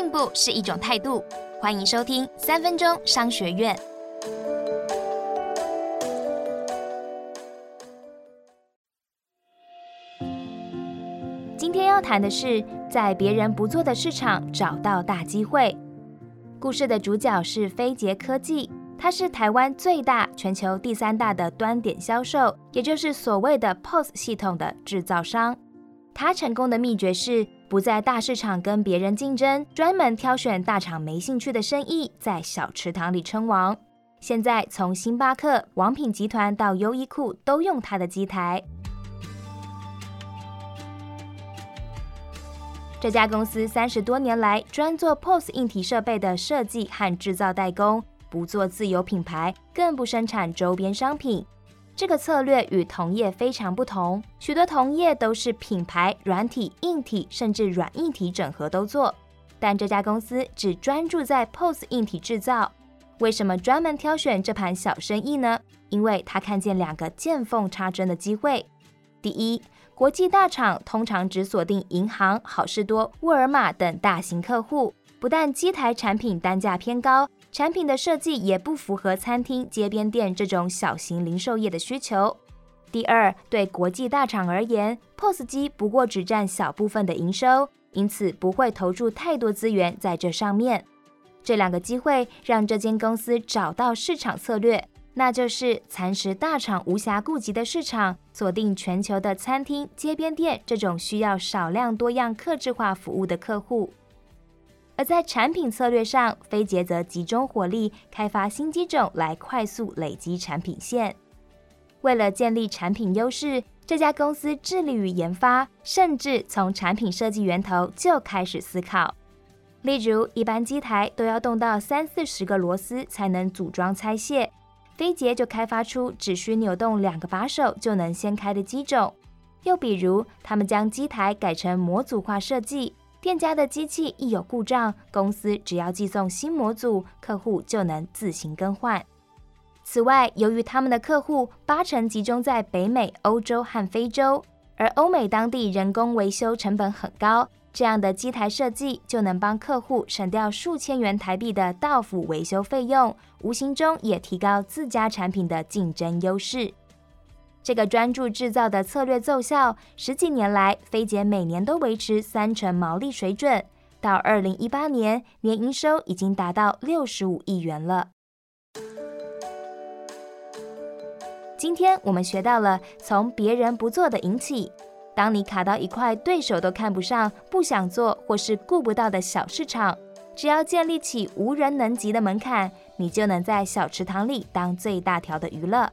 进步是一种态度。欢迎收听三分钟商学院。今天要谈的是，在别人不做的市场找到大机会。故事的主角是飞捷科技，它是台湾最大、全球第三大的端点销售，也就是所谓的 POS 系统的制造商。它成功的秘诀是不在大市场跟别人竞争，专门挑选大厂没兴趣的生意，在小池塘里称王。现在从星巴克、王品集团到优衣库都用它的机台。这家公司三十多年来专做 POS 硬体设备的设计和制造代工，不做自有品牌，更不生产周边商品。这个策略与同业非常不同。许多同业都是品牌、软体、硬体，甚至软硬体整合都做，但这家公司只专注在 POS 硬体制造。为什么专门挑选这盘小生意呢？因为他看见两个见缝插针的机会。第一。国际大厂通常只锁定银行、好事多、沃尔玛等大型客户，不但机台产品单价偏高，产品的设计也不符合餐厅、街边店这种小型零售业的需求。第二，对国际大厂而言，POS 机不过只占小部分的营收，因此不会投注太多资源在这上面。这两个机会让这间公司找到市场策略。那就是蚕食大厂无暇顾及的市场，锁定全球的餐厅、街边店这种需要少量多样、客制化服务的客户。而在产品策略上，飞捷则集中火力开发新机种来快速累积产品线。为了建立产品优势，这家公司致力于研发，甚至从产品设计源头就开始思考。例如，一般机台都要动到三四十个螺丝才能组装拆卸。飞捷就开发出只需扭动两个把手就能掀开的机种，又比如，他们将机台改成模组化设计，店家的机器一有故障，公司只要寄送新模组，客户就能自行更换。此外，由于他们的客户八成集中在北美、欧洲和非洲，而欧美当地人工维修成本很高。这样的机台设计就能帮客户省掉数千元台币的到府维修费用，无形中也提高自家产品的竞争优势。这个专注制造的策略奏效，十几年来，飞捷每年都维持三成毛利水准，到二零一八年，年营收已经达到六十五亿元了。今天我们学到了从别人不做的引起。当你卡到一块对手都看不上、不想做或是顾不到的小市场，只要建立起无人能及的门槛，你就能在小池塘里当最大条的鱼了。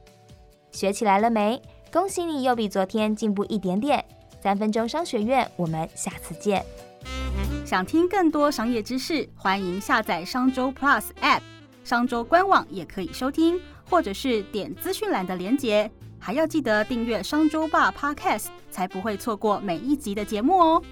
学起来了没？恭喜你又比昨天进步一点点。三分钟商学院，我们下次见。想听更多商业知识，欢迎下载商周 Plus App，商周官网也可以收听，或者是点资讯栏的连结。还要记得订阅商周霸 Podcast，才不会错过每一集的节目哦。